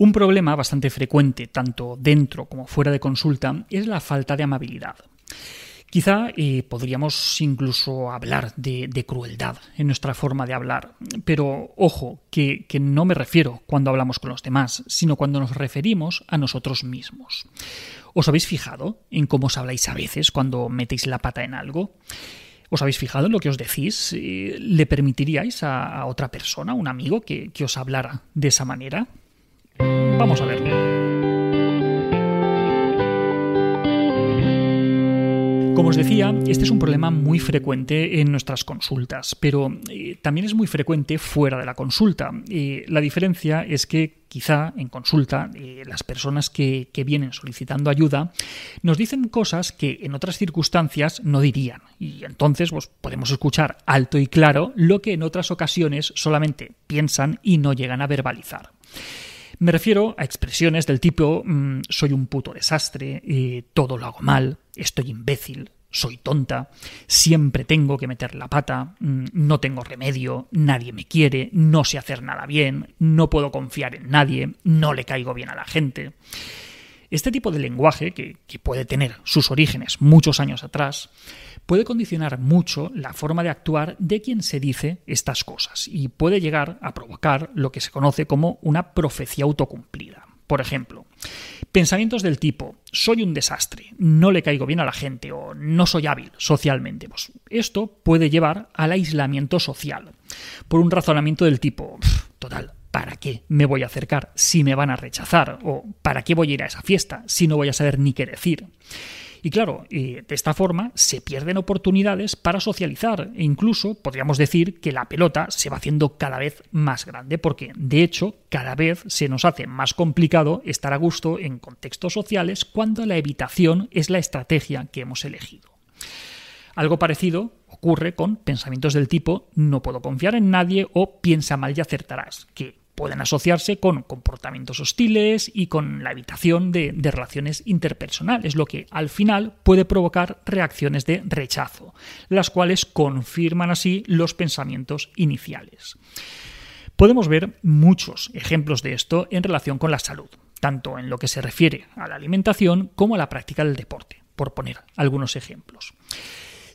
Un problema bastante frecuente, tanto dentro como fuera de consulta, es la falta de amabilidad. Quizá eh, podríamos incluso hablar de, crueldad en nuestra forma de hablar, pero ojo, que, no me refiero cuando hablamos con los demás, sino cuando nos referimos a nosotros mismos. ¿Os habéis fijado en cómo os habláis a veces cuando metéis la pata en algo? ¿Os habéis fijado en lo que os decís? Eh, ¿Le permitiríais a, otra persona, un amigo, que os hablara de esa manera? Vamos a verlo. Como os decía, este es un problema muy frecuente en nuestras consultas, pero eh, también es muy frecuente fuera de la consulta. la diferencia es que quizá en consulta eh, las personas que, vienen solicitando ayuda nos dicen cosas que en otras circunstancias no dirían y entonces pues, podemos escuchar alto y claro lo que en otras ocasiones solamente piensan y no llegan a verbalizar. Me refiero a expresiones del tipo mm, soy un puto desastre, eh, todo lo hago mal, estoy imbécil, soy tonta, siempre tengo que meter la pata, mm, no tengo remedio, nadie me quiere, no sé hacer nada bien, no puedo confiar en nadie, no le caigo bien a la gente. Este tipo de lenguaje, que, puede tener sus orígenes muchos años atrás, puede condicionar mucho la forma de actuar de quien se dice estas cosas y puede llegar a provocar lo que se conoce como una profecía autocumplida. Por ejemplo, pensamientos del tipo soy un desastre, no le caigo bien a la gente o no soy hábil socialmente. Pues esto puede llevar al aislamiento social por un razonamiento del tipo ¿para qué me voy a acercar si me van a rechazar? ¿O para qué voy a ir a esa fiesta si no voy a saber ni qué decir? Y claro, de esta forma se pierden oportunidades para socializar e incluso podríamos decir que la pelota se va haciendo cada vez más grande porque de hecho cada vez se nos hace más complicado estar a gusto en contextos sociales cuando la evitación es la estrategia que hemos elegido. Algo parecido ocurre con pensamientos del tipo no puedo confiar en nadie o piensa mal y acertarás, que pueden asociarse con comportamientos hostiles y con la evitación de, relaciones interpersonales, lo que al final puede provocar reacciones de rechazo, las cuales confirman así los pensamientos iniciales. Podemos ver muchos ejemplos de esto en relación con la salud, tanto en lo que se refiere a la alimentación como a la práctica del deporte, por poner algunos ejemplos.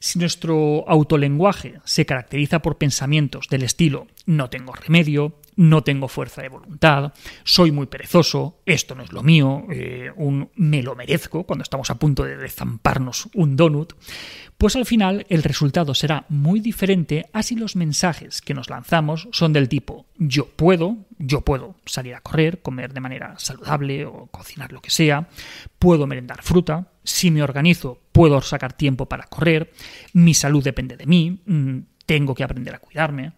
Si nuestro autolenguaje se caracteriza por pensamientos del estilo no tengo remedio, no tengo fuerza de voluntad, soy muy perezoso, esto no es lo mío, eh, un me lo merezco cuando estamos a punto de zamparnos un donut, pues al final el resultado será muy diferente a si los mensajes que nos lanzamos son del tipo yo puedo, yo puedo salir a correr, comer de manera saludable o cocinar lo que sea, puedo merendar fruta, si me organizo puedo sacar tiempo para correr, mi salud depende de mí, mm, tengo que aprender a cuidarme,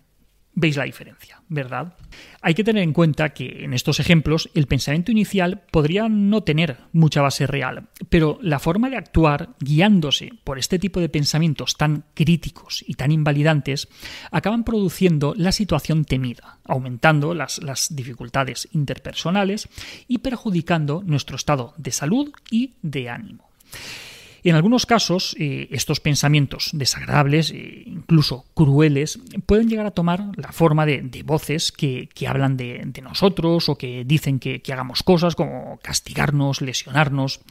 Veis la diferencia, ¿verdad? Hay que tener en cuenta que en estos ejemplos el pensamiento inicial podría no tener mucha base real, pero la forma de actuar guiándose por este tipo de pensamientos tan críticos y tan invalidantes acaban produciendo la situación temida, aumentando las, las dificultades interpersonales y perjudicando nuestro estado de salud y de ánimo. En algunos casos, eh, estos pensamientos desagradables, e incluso crueles, pueden llegar a tomar la forma de, voces que, hablan de, nosotros o que dicen que, hagamos cosas como castigarnos, lesionarnos.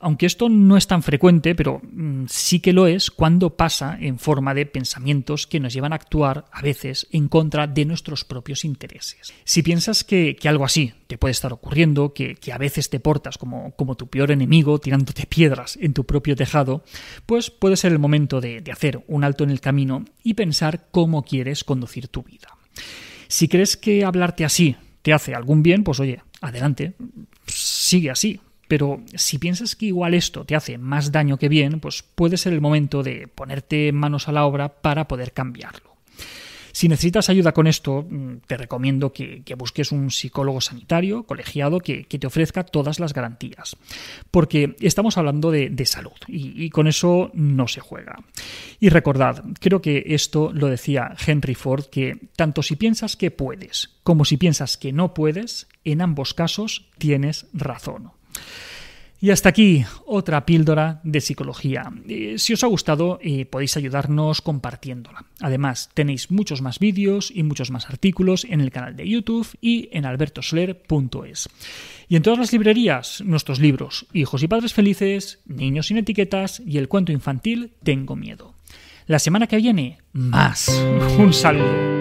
Aunque esto no es tan frecuente, pero mm, sí que lo es cuando pasa en forma de pensamientos que nos llevan a actuar a veces en contra de nuestros propios intereses. Si piensas que, algo así te puede estar ocurriendo, que, a veces te portas como, como, tu peor enemigo, tirándote piedras en tu propio tejado, pues puede ser el momento de, de hacer un alto en el camino y pensar cómo quieres conducir tu vida. Si crees que hablarte así te hace algún bien, pues oye, adelante, sigue así, pero si piensas que igual esto te hace más daño que bien, pues puede ser el momento de ponerte manos a la obra para poder cambiarlo. Si necesitas ayuda con esto, mm, te recomiendo que, busques un psicólogo sanitario colegiado que, te ofrezca todas las garantías, porque estamos hablando de, salud y, y, con eso no se juega. Y recordad, creo que esto lo decía Henry Ford, que tanto si piensas que puedes como si piensas que no puedes, en ambos casos tienes razón. Y hasta aquí otra píldora de psicología. Eh, si os ha gustado, eh, podéis ayudarnos compartiéndola. Además, tenéis muchos más vídeos y muchos más artículos en el canal de YouTube y en albertosoler.es. Y en todas las librerías, nuestros libros, Hijos y Padres Felices, Niños sin Etiquetas y el cuento infantil Tengo Miedo. La semana que viene, más. Un saludo.